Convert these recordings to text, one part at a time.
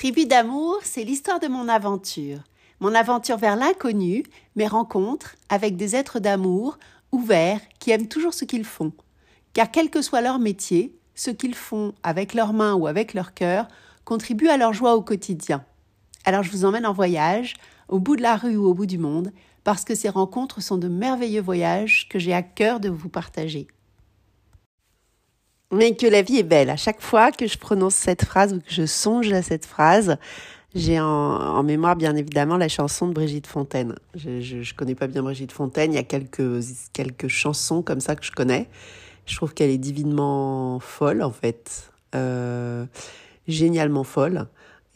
Tribu d'amour, c'est l'histoire de mon aventure. Mon aventure vers l'inconnu, mes rencontres avec des êtres d'amour, ouverts, qui aiment toujours ce qu'ils font. Car quel que soit leur métier, ce qu'ils font avec leurs mains ou avec leur cœur contribue à leur joie au quotidien. Alors je vous emmène en voyage, au bout de la rue ou au bout du monde, parce que ces rencontres sont de merveilleux voyages que j'ai à cœur de vous partager. Mais que la vie est belle. À chaque fois que je prononce cette phrase ou que je songe à cette phrase, j'ai en, mémoire bien évidemment la chanson de Brigitte Fontaine. Je, ne connais pas bien Brigitte Fontaine, il y a quelques, quelques chansons comme ça que je connais. Je trouve qu'elle est divinement folle en fait, euh, génialement folle.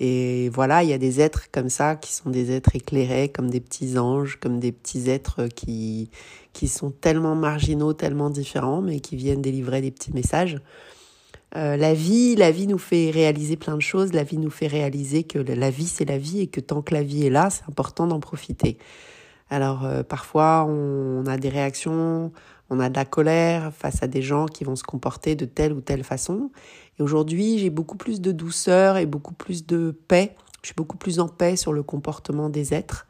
Et voilà, il y a des êtres comme ça qui sont des êtres éclairés, comme des petits anges, comme des petits êtres qui, qui sont tellement marginaux, tellement différents, mais qui viennent délivrer des petits messages. Euh, la vie, la vie nous fait réaliser plein de choses. La vie nous fait réaliser que la vie c'est la vie et que tant que la vie est là, c'est important d'en profiter. Alors euh, parfois on a des réactions, on a de la colère face à des gens qui vont se comporter de telle ou telle façon. Et aujourd'hui, j'ai beaucoup plus de douceur et beaucoup plus de paix. Je suis beaucoup plus en paix sur le comportement des êtres.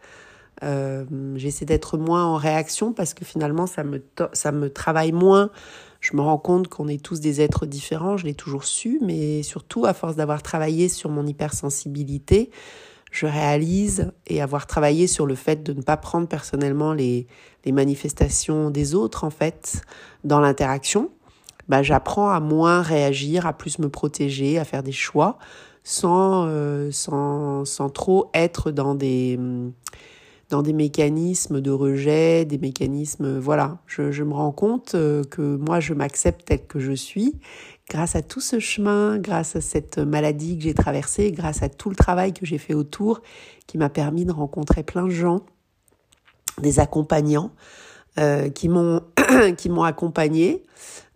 Euh, j'essaie d'être moins en réaction parce que finalement, ça me, ça me travaille moins. Je me rends compte qu'on est tous des êtres différents, je l'ai toujours su, mais surtout à force d'avoir travaillé sur mon hypersensibilité, je réalise et avoir travaillé sur le fait de ne pas prendre personnellement les, les manifestations des autres, en fait, dans l'interaction bah, j'apprends à moins réagir, à plus me protéger, à faire des choix sans, euh, sans, sans trop être dans des, dans des mécanismes de rejet, des mécanismes... Voilà, je, je me rends compte euh, que moi, je m'accepte tel que je suis grâce à tout ce chemin, grâce à cette maladie que j'ai traversée, grâce à tout le travail que j'ai fait autour, qui m'a permis de rencontrer plein de gens, des accompagnants, euh, qui m'ont accompagné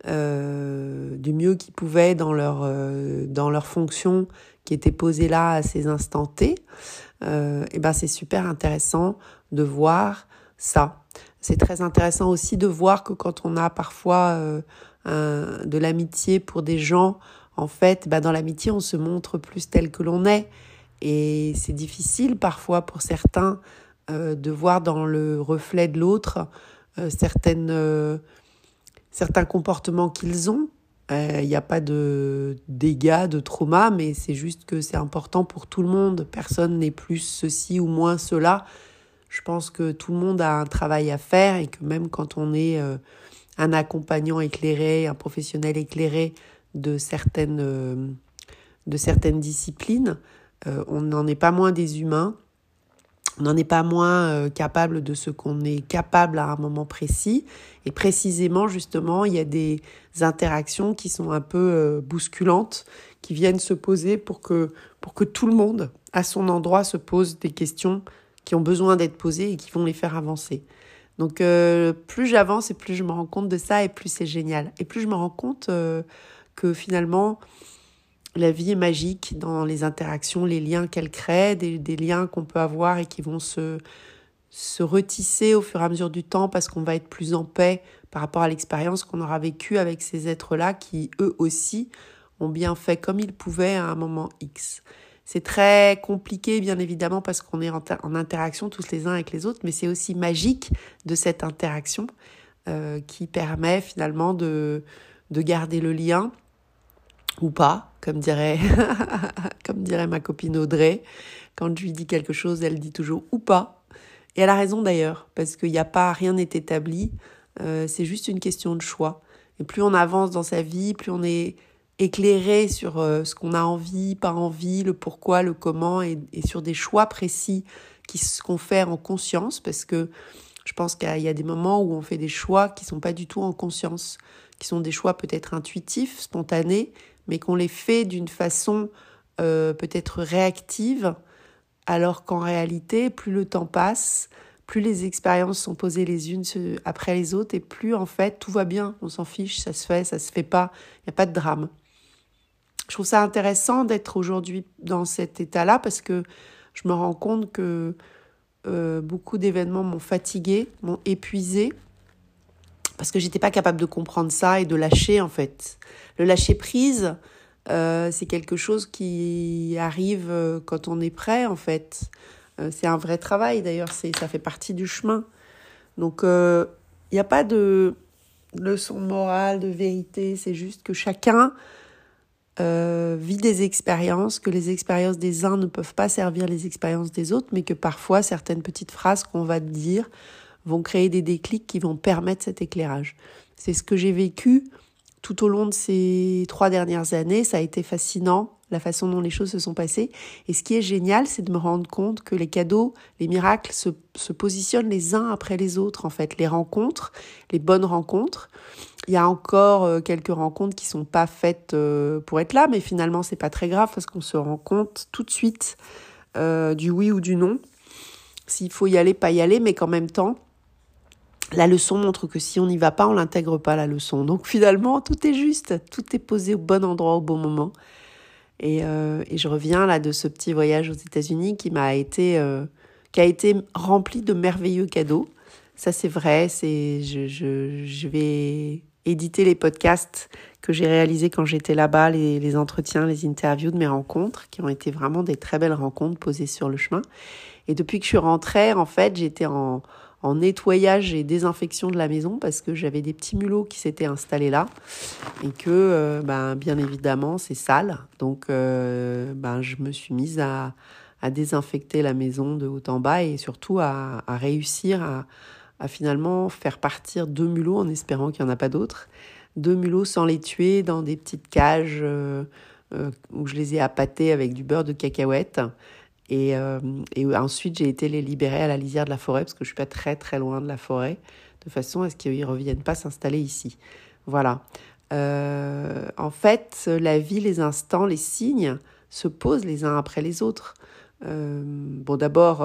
euh, du mieux qu'ils pouvaient dans leur euh, dans leur fonction qui était posée là à ces instants T. Euh, et ben c'est super intéressant de voir ça. C'est très intéressant aussi de voir que quand on a parfois de l'amitié pour des gens, en fait, ben dans l'amitié on se montre plus tel que l'on est. Et c'est difficile parfois pour certains de voir dans le reflet de l'autre certaines, certains comportements qu'ils ont. Il euh, n'y a pas de dégâts, de trauma, mais c'est juste que c'est important pour tout le monde. Personne n'est plus ceci ou moins cela. Je pense que tout le monde a un travail à faire et que même quand on est un accompagnant éclairé, un professionnel éclairé de certaines, de certaines disciplines, on n'en est pas moins des humains on n'en est pas moins euh, capable de ce qu'on est capable à un moment précis. Et précisément, justement, il y a des interactions qui sont un peu euh, bousculantes, qui viennent se poser pour que, pour que tout le monde, à son endroit, se pose des questions qui ont besoin d'être posées et qui vont les faire avancer. Donc, euh, plus j'avance et plus je me rends compte de ça et plus c'est génial. Et plus je me rends compte que finalement, la vie est magique dans les interactions, les liens qu'elle crée, des, liens qu'on peut avoir et qui vont se, se retisser au fur et à mesure du temps parce qu'on va être plus en paix par rapport à l'expérience qu'on aura vécue avec ces êtres-là qui, eux aussi, ont bien fait comme ils pouvaient à un moment X. C'est très compliqué, bien évidemment, parce qu'on est en, interaction tous les uns avec les autres, mais c'est aussi magique de cette interaction euh, qui permet finalement de, de garder le lien ou pas, comme dirait, comme dirait ma copine Audrey. Quand je lui dis quelque chose, elle dit toujours ou pas. Et elle a raison d'ailleurs, parce qu'il n'y a pas, rien n'est établi. Euh, c'est juste une question de choix. Et plus on avance dans sa vie, plus on est éclairé sur euh, ce qu'on a envie, pas envie, le pourquoi, le comment, et, sur des choix précis qui qu'on fait en conscience, parce que je pense qu'il y a des moments où on fait des choix qui sont pas du tout en conscience, qui sont des choix peut-être intuitifs, spontanés, mais qu'on les fait d'une façon euh, peut-être réactive, alors qu'en réalité, plus le temps passe, plus les expériences sont posées les unes après les autres, et plus en fait tout va bien, on s'en fiche, ça se fait, ça se fait pas, il n'y a pas de drame. Je trouve ça intéressant d'être aujourd'hui dans cet état-là parce que je me rends compte que euh, beaucoup d'événements m'ont fatigué, m'ont épuisé, parce que j'étais pas capable de comprendre ça et de lâcher en fait. Le lâcher prise, euh, c'est quelque chose qui arrive euh, quand on est prêt, en fait. Euh, c'est un vrai travail, d'ailleurs, c'est, ça fait partie du chemin. Donc, il n'y a pas de leçon morale, de vérité, c'est juste que chacun vit des expériences, que les expériences des uns ne peuvent pas servir les expériences des autres, mais que parfois certaines petites phrases qu'on va dire vont créer des déclics qui vont permettre cet éclairage. C'est ce que j'ai vécu tout au long de ces trois dernières années. Ça a été fascinant, la façon dont les choses se sont passées. Et ce qui est génial, c'est de me rendre compte que les cadeaux, les miracles se, se, positionnent les uns après les autres, en fait. Les rencontres, les bonnes rencontres. Il y a encore euh, quelques rencontres qui sont pas faites euh, pour être là, mais finalement, c'est pas très grave parce qu'on se rend compte tout de suite euh, du oui ou du non. S'il faut y aller, pas y aller, mais qu'en même temps, la leçon montre que si on n'y va pas, on l'intègre pas la leçon. Donc finalement, tout est juste, tout est posé au bon endroit au bon moment. Et, euh, je reviens là de ce petit voyage aux États-Unis qui m'a été, euh, qui a été rempli de merveilleux cadeaux. Ça c'est vrai. C'est, je vais éditer les podcasts que j'ai réalisés quand j'étais là-bas, les, les entretiens, les interviews de mes rencontres, qui ont été vraiment des très belles rencontres posées sur le chemin. Et depuis que je suis rentrée, en fait, j'étais en en nettoyage et désinfection de la maison parce que j'avais des petits mulots qui s'étaient installés là et que euh, ben, bien évidemment c'est sale. Donc euh, ben, je me suis mise à, à, désinfecter la maison de haut en bas et surtout à, à réussir à, à, finalement faire partir deux mulots en espérant qu'il n'y en a pas d'autres. Deux mulots sans les tuer dans des petites cages euh, où je les ai appâtés avec du beurre de cacahuète. Et, euh, et ensuite, j'ai été les libérer à la lisière de la forêt, parce que je suis pas très très loin de la forêt, de façon à ce qu'ils ne reviennent pas s'installer ici? Voilà. Euh, en fait, la vie, les instants, les signes se posent les uns après les autres. Euh, bon, d'abord,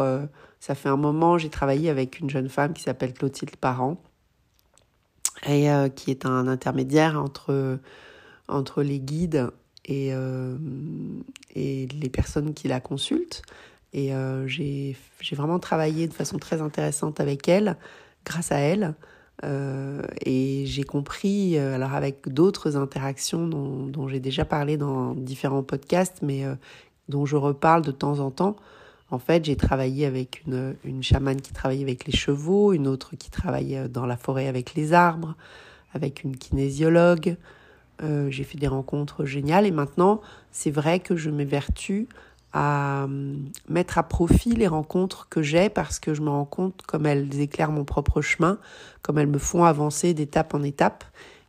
ça fait un moment, j'ai travaillé avec une jeune femme qui s'appelle Clotilde Parent, et qui est un intermédiaire entre, entre les guides et, euh, et les personnes qui la consultent. Et euh, j'ai vraiment travaillé de façon très intéressante avec elle, grâce à elle. Euh, et j'ai compris, euh, alors avec d'autres interactions dont, dont j'ai déjà parlé dans différents podcasts, mais dont je reparle de temps en temps, en fait, j'ai travaillé avec une, une chamane qui travaille avec les chevaux, une autre qui travaille dans la forêt avec les arbres, avec une kinésiologue, euh, j'ai fait des rencontres géniales et maintenant, c'est vrai que je m'évertue à euh, mettre à profit les rencontres que j'ai parce que je me rends compte comme elles éclairent mon propre chemin, comme elles me font avancer d'étape en étape.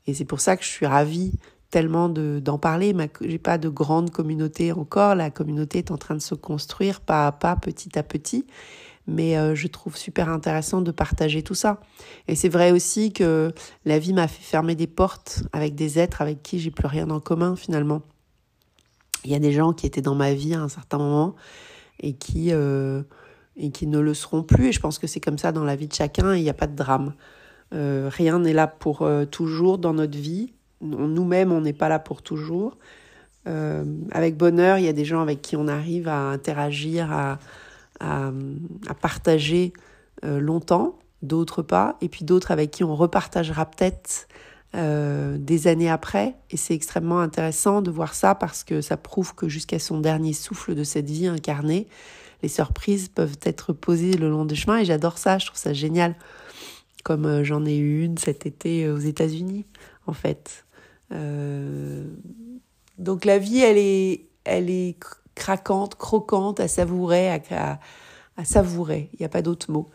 Et c'est pour ça que je suis ravie tellement d'en parler. J'ai pas de grande communauté encore. La communauté est en train de se construire pas à pas, petit à petit mais euh, je trouve super intéressant de partager tout ça. Et c'est vrai aussi que la vie m'a fait fermer des portes avec des êtres avec qui j'ai plus rien en commun finalement. Il y a des gens qui étaient dans ma vie à un certain moment et qui euh, et qui ne le seront plus. Et je pense que c'est comme ça dans la vie de chacun. Il n'y a pas de drame. Euh, rien n'est là pour toujours dans notre vie. Nous-mêmes, on n'est pas là pour toujours. Euh, avec bonheur, il y a des gens avec qui on arrive à interagir, à, partager euh, longtemps, d'autres pas, et puis d'autres avec qui on repartagera peut-être euh, des années après. Et c'est extrêmement intéressant de voir ça parce que ça prouve que jusqu'à son dernier souffle de cette vie incarnée, les surprises peuvent être posées le long du chemin. Et j'adore ça, je trouve ça génial. Comme j'en ai eu une cet été aux États-Unis, en fait. Euh, donc la vie, elle est, elle est craquante, croquante, à savourer, à, à, savourer. Il n'y a pas d'autre mot.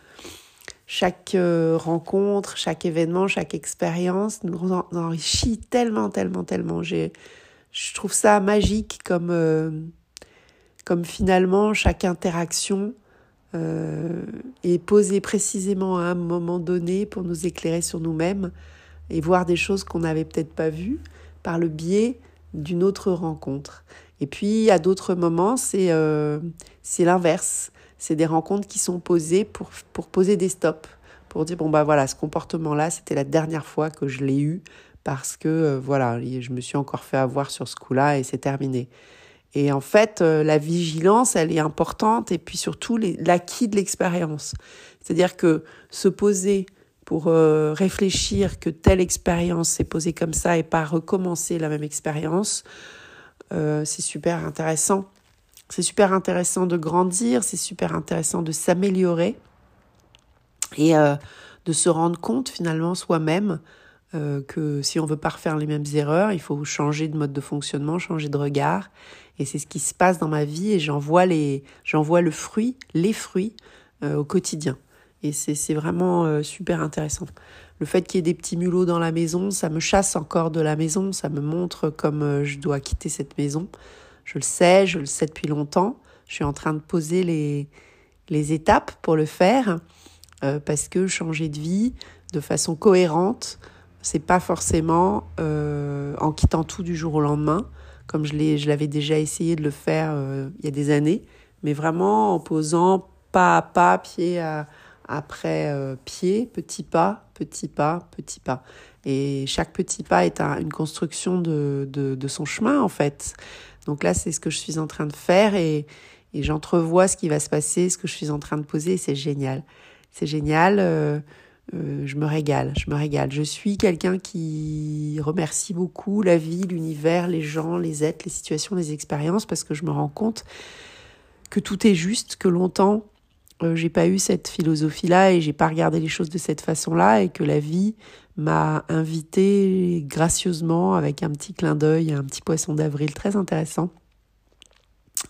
Chaque euh, rencontre, chaque événement, chaque expérience nous enrichit tellement, tellement, tellement. J'ai, je trouve ça magique comme, euh, comme finalement chaque interaction est posée précisément à un moment donné pour nous éclairer sur nous-mêmes et voir des choses qu'on n'avait peut-être pas vues par le biais d'une autre rencontre. Et puis, à d'autres moments, c'est euh, l'inverse. C'est des rencontres qui sont posées pour, pour poser des stops, pour dire, bon, bah voilà, ce comportement-là, c'était la dernière fois que je l'ai eu parce que, euh, voilà, je me suis encore fait avoir sur ce coup-là et c'est terminé. Et en fait, euh, la vigilance, elle est importante et puis surtout l'acquis de l'expérience. C'est-à-dire que se poser pour euh, réfléchir que telle expérience s'est posée comme ça et pas recommencer la même expérience, c'est super intéressant. C'est super intéressant de grandir, c'est super intéressant de s'améliorer et de se rendre compte finalement soi-même euh, que si on veut pas refaire les mêmes erreurs, il faut changer de mode de fonctionnement, changer de regard. Et c'est ce qui se passe dans ma vie et j'en vois les, j'en vois le fruit, les fruits euh, au quotidien. Et c'est vraiment euh, super intéressant. Le fait qu'il y ait des petits mulots dans la maison, ça me chasse encore de la maison, ça me montre comme je dois quitter cette maison. Je le sais, je le sais depuis longtemps. Je suis en train de poser les, les étapes pour le faire parce que changer de vie de façon cohérente, c'est pas forcément euh, en quittant tout du jour au lendemain, comme je l'avais déjà essayé de le faire euh, il y a des années, mais vraiment en posant pas à pas, pied après euh, pied, petit pas, petit pas, petit pas. Et chaque petit pas est une construction de, de, son chemin en fait. Donc là, c'est ce que je suis en train de faire et, et j'entrevois ce qui va se passer, ce que je suis en train de poser. C'est génial. C'est génial. Euh, je me régale, je me régale. Je suis quelqu'un qui remercie beaucoup la vie, l'univers, les gens, les êtres, les situations, les expériences, parce que je me rends compte que tout est juste, que longtemps euh, j'ai pas eu cette philosophie-là et j'ai pas regardé les choses de cette façon-là et que la vie m'a invité gracieusement avec un petit clin d'œil, un petit poisson d'avril très intéressant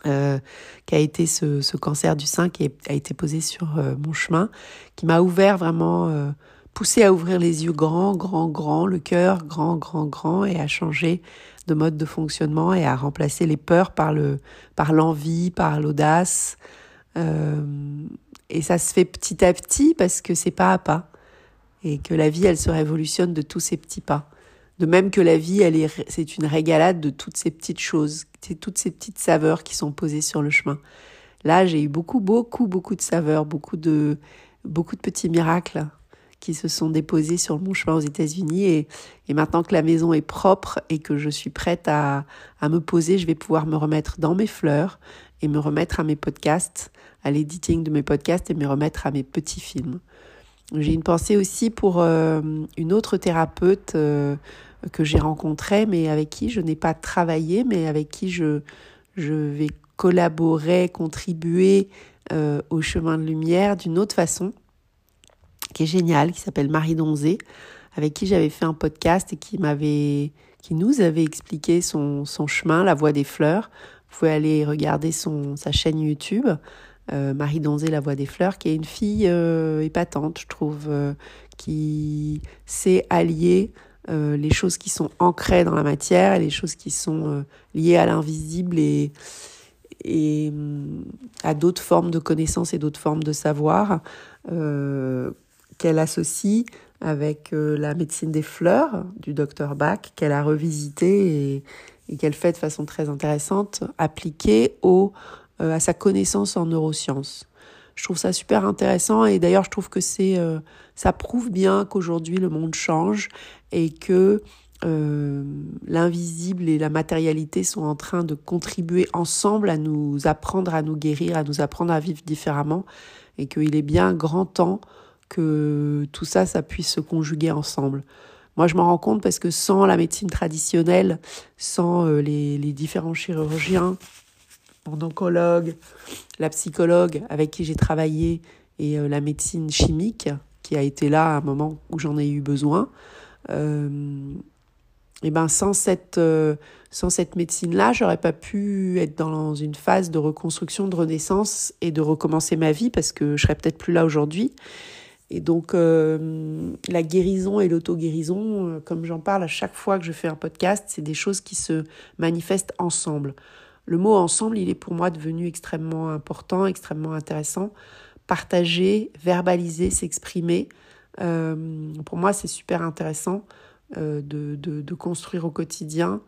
euh, qui a été ce, ce, cancer du sein qui a été posé sur euh, mon chemin, qui m'a ouvert vraiment, euh, poussé à ouvrir les yeux grand, grand, grand, le cœur grand, grand, grand, et à changer de mode de fonctionnement et à remplacer les peurs par le, par l'envie, par l'audace. Et ça se fait petit à petit parce que c'est pas à pas et que la vie elle se révolutionne de tous ces petits pas. De même que la vie, elle est, c'est une régalade de toutes ces petites choses, toutes ces petites saveurs qui sont posées sur le chemin. Là, j'ai eu beaucoup, beaucoup, beaucoup de saveurs, beaucoup de, beaucoup de petits miracles qui se sont déposés sur mon chemin aux États-Unis. Et, et, maintenant que la maison est propre et que je suis prête à, à me poser, je vais pouvoir me remettre dans mes fleurs et me remettre à mes podcasts, à l'editing de mes podcasts et me remettre à mes petits films. J'ai une pensée aussi pour euh, une autre thérapeute euh, que j'ai rencontré, mais avec qui je n'ai pas travaillé, mais avec qui je, vais collaborer, contribuer euh, au chemin de lumière d'une autre façon, qui est géniale, qui s'appelle Marie Donzé, avec qui j'avais fait un podcast et qui m'avait, qui nous avait expliqué son chemin, la voie des fleurs. Vous pouvez aller regarder son, sa chaîne YouTube. Euh, Marie Donzé, La Voix des Fleurs, qui est une fille euh, épatante, je trouve, euh, qui sait allier les choses qui sont ancrées dans la matière et les choses qui sont liées à l'invisible et, et mm, à d'autres formes de connaissances et d'autres formes de savoir qu'elle associe avec la médecine des fleurs du docteur Bach qu'elle a revisité et, et qu'elle fait de façon très intéressante appliquée au, à sa connaissance en neurosciences. Je trouve ça super intéressant et d'ailleurs je trouve que c'est ça prouve bien qu'aujourd'hui le monde change et que euh, l'invisible et la matérialité sont en train de contribuer ensemble à nous apprendre à nous guérir, à nous apprendre à vivre différemment, et qu'il est bien grand temps que tout ça, ça puisse se conjuguer ensemble. Moi, je m'en rends compte parce que sans la médecine traditionnelle, sans euh, les, différents chirurgiens, mon oncologue, la psychologue avec qui j'ai travaillé et euh, la médecine chimique qui a été là à un moment où j'en ai eu besoin, euh, et ben sans cette sans cette médecine là j'aurais pas pu être dans une phase de reconstruction de renaissance et de recommencer ma vie parce que je serais peut-être plus là aujourd'hui et donc euh, la guérison et l'auto-guérison comme j'en parle à chaque fois que je fais un podcast c'est des choses qui se manifestent ensemble. Le mot ensemble il est pour moi devenu extrêmement important extrêmement intéressant. Partager verbaliser s'exprimer euh, pour moi, c'est super intéressant euh, de, de, construire au quotidien,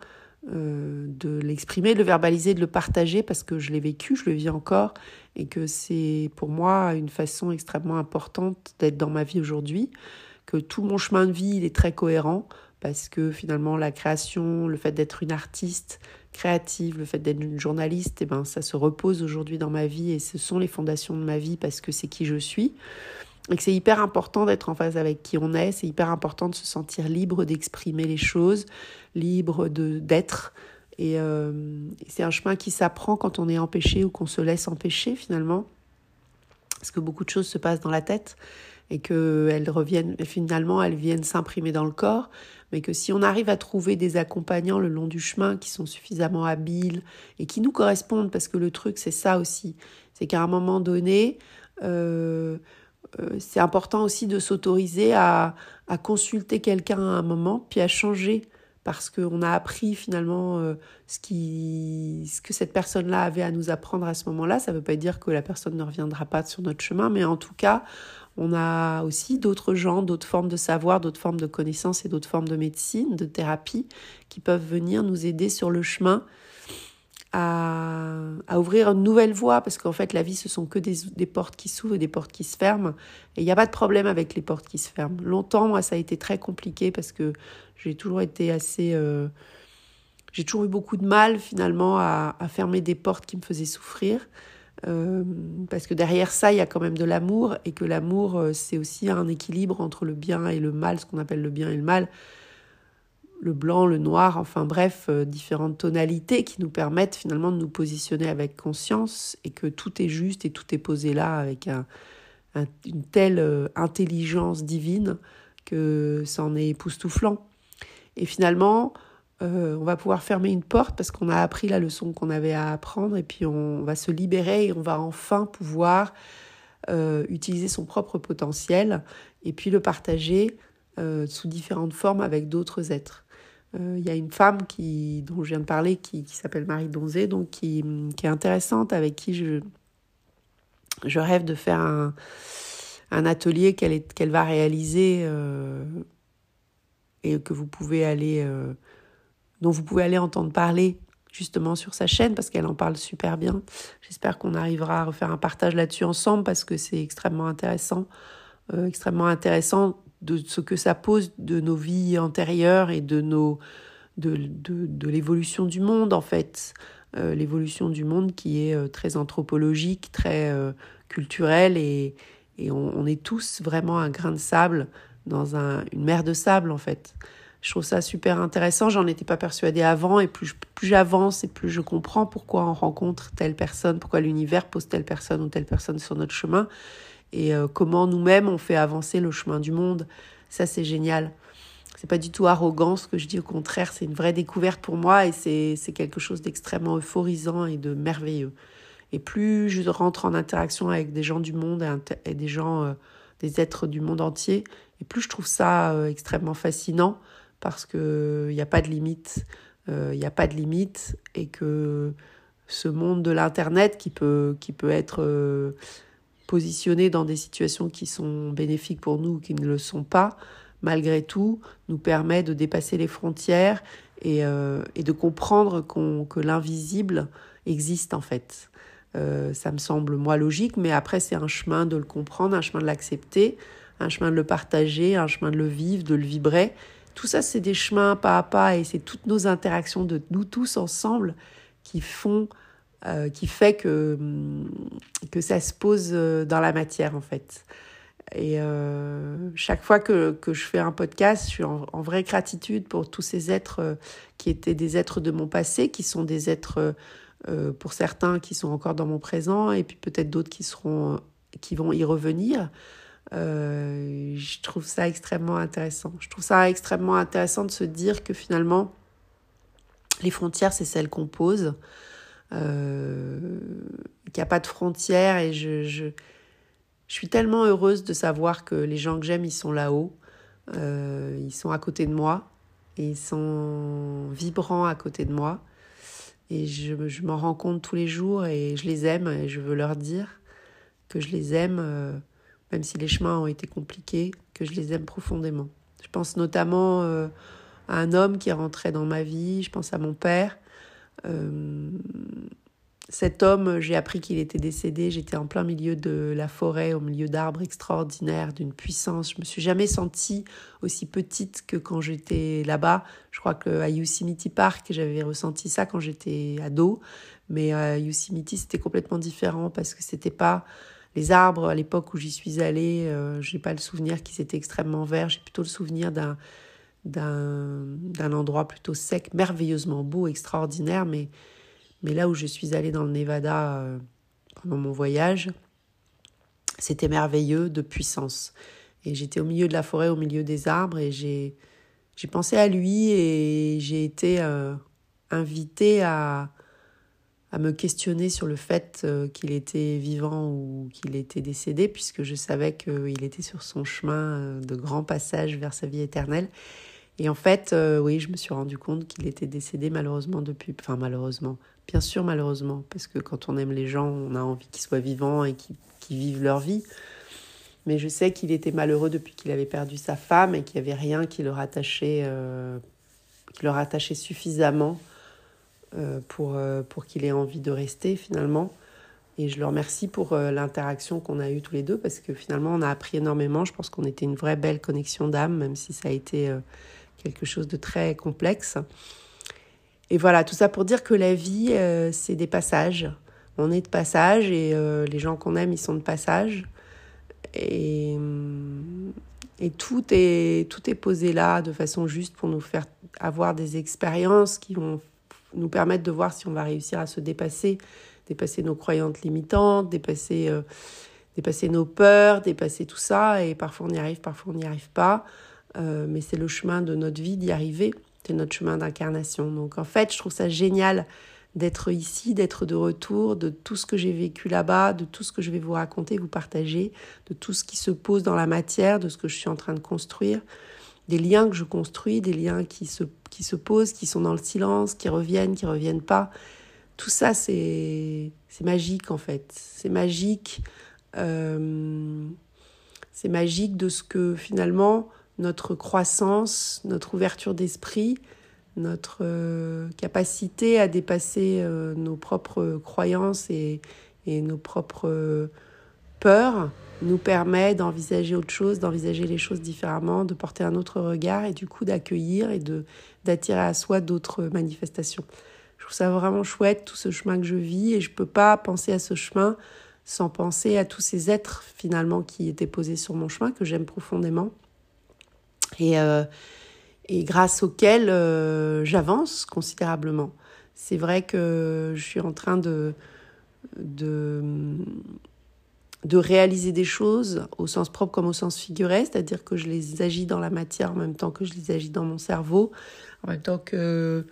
euh, de l'exprimer, de le verbaliser, de le partager parce que je l'ai vécu, je le vis encore et que c'est pour moi une façon extrêmement importante d'être dans ma vie aujourd'hui, que tout mon chemin de vie il est très cohérent parce que finalement la création, le fait d'être une artiste créative, le fait d'être une journaliste, et eh ben ça se repose aujourd'hui dans ma vie et ce sont les fondations de ma vie parce que c'est qui je suis et que c'est hyper important d'être en phase avec qui on est, c'est hyper important de se sentir libre d'exprimer les choses, libre d'être Et c'est un chemin qui s'apprend quand on est empêché ou qu'on se laisse empêcher finalement. Parce que beaucoup de choses se passent dans la tête et qu'elles reviennent, finalement, elles viennent s'imprimer dans le corps. Mais que si on arrive à trouver des accompagnants le long du chemin qui sont suffisamment habiles et qui nous correspondent, parce que le truc, c'est ça aussi, c'est qu'à un moment donné, euh, euh, c'est important aussi de s'autoriser à, à, consulter quelqu'un à un moment, puis à changer parce qu'on a appris finalement euh, ce, qui, ce que cette personne-là avait à nous apprendre à ce moment-là. Ça ne veut pas dire que la personne ne reviendra pas sur notre chemin, mais en tout cas, on a aussi d'autres gens, d'autres formes de savoir, d'autres formes de connaissances et d'autres formes de médecine, de thérapie, qui peuvent venir nous aider sur le chemin à, ouvrir une nouvelle voie, parce qu'en fait, la vie, ce sont que des, des portes qui s'ouvrent et des portes qui se ferment. Et il n'y a pas de problème avec les portes qui se ferment. Longtemps, moi, ça a été très compliqué parce que j'ai toujours été assez... Euh, j'ai toujours eu beaucoup de mal, finalement, à, à fermer des portes qui me faisaient souffrir. Euh, parce que derrière ça, il y a quand même de l'amour, et que l'amour, euh, c'est aussi un équilibre entre le bien et le mal, ce qu'on appelle le bien et le mal, le blanc, le noir, enfin bref, euh, différentes tonalités qui nous permettent finalement de nous positionner avec conscience, et que tout est juste et tout est posé là avec un, une telle intelligence divine que c'en est époustouflant. Et finalement, euh, on va pouvoir fermer une porte parce qu'on a appris la leçon qu'on avait à apprendre et puis on va se libérer et on va enfin pouvoir euh, utiliser son propre potentiel et puis le partager euh, sous différentes formes avec d'autres êtres. Il y a une femme qui, dont je viens de parler qui, s'appelle Marie Donzé, donc qui, qui, est intéressante, avec qui je, je rêve de faire un, un atelier qu'elle qu'elle va réaliser et que vous pouvez aller dont vous pouvez aller entendre parler justement sur sa chaîne parce qu'elle en parle super bien. J'espère qu'on arrivera à refaire un partage là-dessus ensemble parce que c'est extrêmement intéressant, euh, extrêmement intéressant de ce que ça pose de nos vies antérieures et de nos de, de, de l'évolution du monde en fait, euh, l'évolution du monde qui est euh, très anthropologique, très culturelle et, et on, on, est tous vraiment un grain de sable dans un, une mer de sable en fait. Je trouve ça super intéressant. J'en étais pas persuadée avant et plus, plus j'avance et plus je comprends pourquoi on rencontre telle personne, pourquoi l'univers pose telle personne ou telle personne sur notre chemin et euh, comment nous-mêmes on fait avancer le chemin du monde. Ça c'est génial. C'est pas du tout arrogant ce que je dis, au contraire, c'est une vraie découverte pour moi et c'est quelque chose d'extrêmement euphorisant et de merveilleux. Et plus je rentre en interaction avec des gens du monde et, des gens, euh, des êtres du monde entier, et plus je trouve ça euh, extrêmement fascinant parce qu'il n'y a pas de limite. Il euh, n'y a pas de limite et que ce monde de l'Internet qui peut, qui peut être euh, positionné dans des situations qui sont bénéfiques pour nous ou qui ne le sont pas, malgré tout, nous permet de dépasser les frontières et, euh, et de comprendre qu'on que l'invisible existe en fait. ça me semble, moi, logique, mais après, c'est un chemin de le comprendre, un chemin de l'accepter, un chemin de le partager, un chemin de le vivre, de le vibrer. Tout ça, c'est des chemins pas à pas et c'est toutes nos interactions de nous tous ensemble qui font, euh, qui fait que, hum, que ça se pose euh, dans la matière en fait. Et euh, chaque fois que, que, je fais un podcast, je suis en, vraie gratitude pour tous ces êtres qui étaient des êtres de mon passé, qui sont des êtres, pour certains, qui sont encore dans mon présent, et puis peut-être d'autres qui qui vont y revenir. Euh, je trouve ça extrêmement intéressant. Je trouve ça extrêmement intéressant de se dire que finalement, les frontières, c'est celles qu'on pose, euh, qu'il n'y a pas de frontières et je, je, je, suis tellement heureuse de savoir que les gens que j'aime, ils sont là-haut, euh, ils sont à côté de moi et ils sont vibrants à côté de moi. Et je, je m'en rends compte tous les jours et je les aime et je veux leur dire que je les aime. Euh, même si les chemins ont été compliqués, que je les aime profondément. Je pense notamment à un homme qui est rentré dans ma vie, je pense à mon père. Euh, cet homme, j'ai appris qu'il était décédé, j'étais en plein milieu de la forêt, au milieu d'arbres extraordinaires, d'une puissance. Je me suis jamais sentie aussi petite que quand j'étais là-bas. Je crois qu'à Yosemite Park, j'avais ressenti ça quand j'étais ado, mais à Yosemite, c'était complètement différent parce que c'était pas les arbres, à l'époque où j'y suis allée, euh, je n'ai pas le souvenir qu'ils étaient extrêmement verts, j'ai plutôt le souvenir d'un d'un endroit plutôt sec, merveilleusement beau, extraordinaire, mais, mais là où je suis allée dans le Nevada euh, pendant mon voyage, c'était merveilleux de puissance. Et j'étais au milieu de la forêt, au milieu des arbres, et j'ai pensé à lui et j'ai été euh, invitée à, à me questionner sur le fait euh, qu'il était vivant ou qu'il était décédé, puisque je savais qu'il était sur son chemin euh, de grand passage vers sa vie éternelle. Et en fait, euh, oui, je me suis rendu compte qu'il était décédé malheureusement depuis... Enfin, malheureusement. Bien sûr, malheureusement, parce que quand on aime les gens, on a envie qu'ils soient vivants et qu'ils vivent leur vie. Mais je sais qu'il était malheureux depuis qu'il avait perdu sa femme et qu'il n'y avait rien qui le rattachait, qui le rattachait suffisamment euh, pour, euh, pour qu'il ait envie de rester finalement. Et je le remercie pour euh, l'interaction qu'on a eue tous les deux parce que finalement on a appris énormément. Je pense qu'on était une vraie belle connexion d'âme, même si ça a été quelque chose de très complexe. Et voilà, tout ça pour dire que la vie, c'est des passages. On est de passage et les gens qu'on aime, ils sont de passage. Et, et tout, est, tout est posé là de façon juste pour nous faire avoir des expériences qui vont nous permettre de voir si on va réussir à se dépasser, dépasser nos croyances limitantes, dépasser, euh, dépasser nos peurs, dépasser tout ça. Et parfois on y arrive, parfois on n'y arrive pas. Euh, mais c'est le chemin de notre vie d'y arriver. C'est notre chemin d'incarnation. Donc en fait, je trouve ça génial d'être ici, d'être de retour, de tout ce que j'ai vécu là-bas, de tout ce que je vais vous raconter, vous partager, de tout ce qui se pose dans la matière, de ce que je suis en train de construire des liens que je construis, des liens qui se, qui se posent, qui sont dans le silence, qui reviennent, qui reviennent pas. Tout ça, c'est magique en fait. C'est magique. Euh, c'est magique de ce que finalement notre croissance, notre ouverture d'esprit, notre euh, capacité à dépasser euh, nos propres croyances et, nos propres peurs, nous permet d'envisager autre chose, d'envisager les choses différemment, de porter un autre regard et du coup d'accueillir et de d'attirer à soi d'autres manifestations. Je trouve ça vraiment chouette tout ce chemin que je vis et je peux pas penser à ce chemin sans penser à tous ces êtres finalement qui étaient posés sur mon chemin que j'aime profondément et euh, et grâce auxquels euh, j'avance considérablement. C'est vrai que je suis en train de de de réaliser des choses au sens propre comme au sens figuré, c'est-à-dire que je les agis dans la matière en même temps que je les agis dans mon cerveau, en même temps que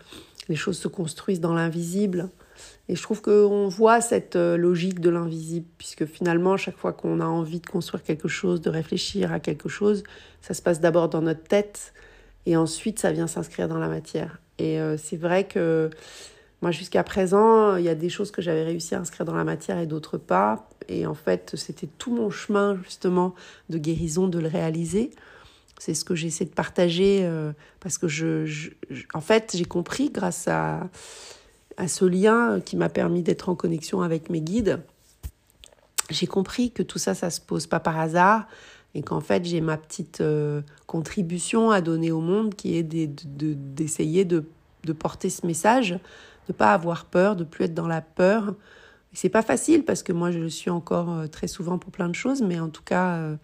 les choses se construisent dans l'invisible. Et je trouve qu'on voit cette euh, logique de l'invisible, puisque finalement, chaque fois qu'on a envie de construire quelque chose, de réfléchir à quelque chose, ça se passe d'abord dans notre tête, et ensuite ça vient s'inscrire dans la matière. Et euh, c'est vrai que moi, jusqu'à présent, il y a des choses que j'avais réussi à inscrire dans la matière et d'autres pas. Et en fait, c'était tout mon chemin, justement, de guérison, de le réaliser. C'est ce que j'essaie de partager euh, parce que je, en fait, j'ai compris grâce à, à ce lien qui m'a permis d'être en connexion avec mes guides. J'ai compris que tout ça, ça se pose pas par hasard et qu'en fait, j'ai ma petite euh, contribution à donner au monde qui est d'essayer de, porter ce message de pas avoir peur, de plus être dans la peur. C'est pas facile parce que moi je le suis encore euh, très souvent pour plein de choses, mais en tout cas euh,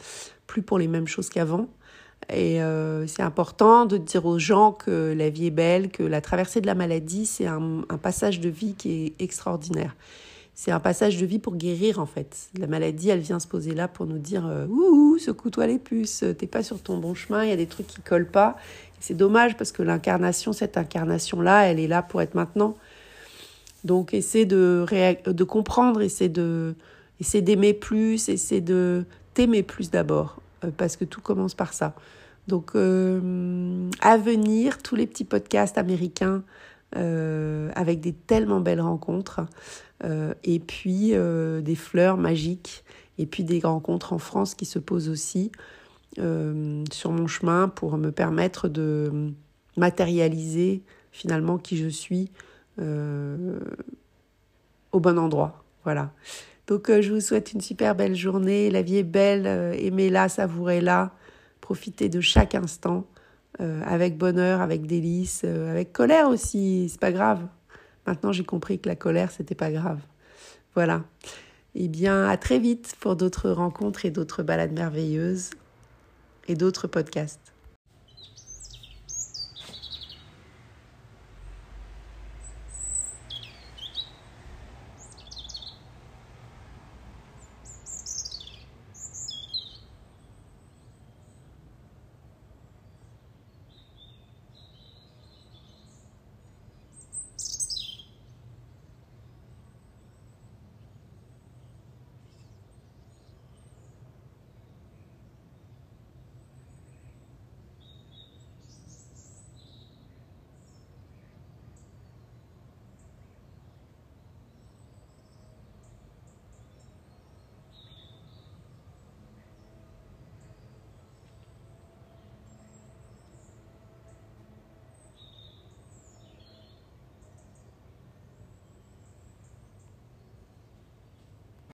plus pour les mêmes choses qu'avant. Et euh, c'est important de dire aux gens que la vie est belle, que la traversée de la maladie, c'est un, passage de vie qui est extraordinaire. C'est un passage de vie pour guérir en fait. La maladie, elle vient se poser là pour nous dire ouh, secoue-toi les puces, t'es pas sur ton bon chemin, il y a des trucs qui collent pas. C'est dommage parce que l'incarnation, cette incarnation-là, elle est là pour être maintenant. Donc, essaie de, comprendre, essaie de, essaie d'aimer plus, essaie de t'aimer plus d'abord, euh, parce que tout commence par ça. Donc, euh, à venir, tous les petits podcasts américains euh, avec des tellement belles rencontres, et puis des fleurs magiques, et puis des rencontres en France qui se posent aussi sur mon chemin pour me permettre de matérialiser finalement qui je suis euh, au bon endroit. Voilà. Donc euh, je vous souhaite une super belle journée. La vie est belle, euh, aimez-la, savourez-la, profitez de chaque instant avec bonheur, avec délice, avec colère aussi. C'est pas grave. Maintenant j'ai compris que la colère c'était pas grave. Voilà. Eh bien, à très vite pour d'autres rencontres et d'autres balades merveilleuses et d'autres podcasts.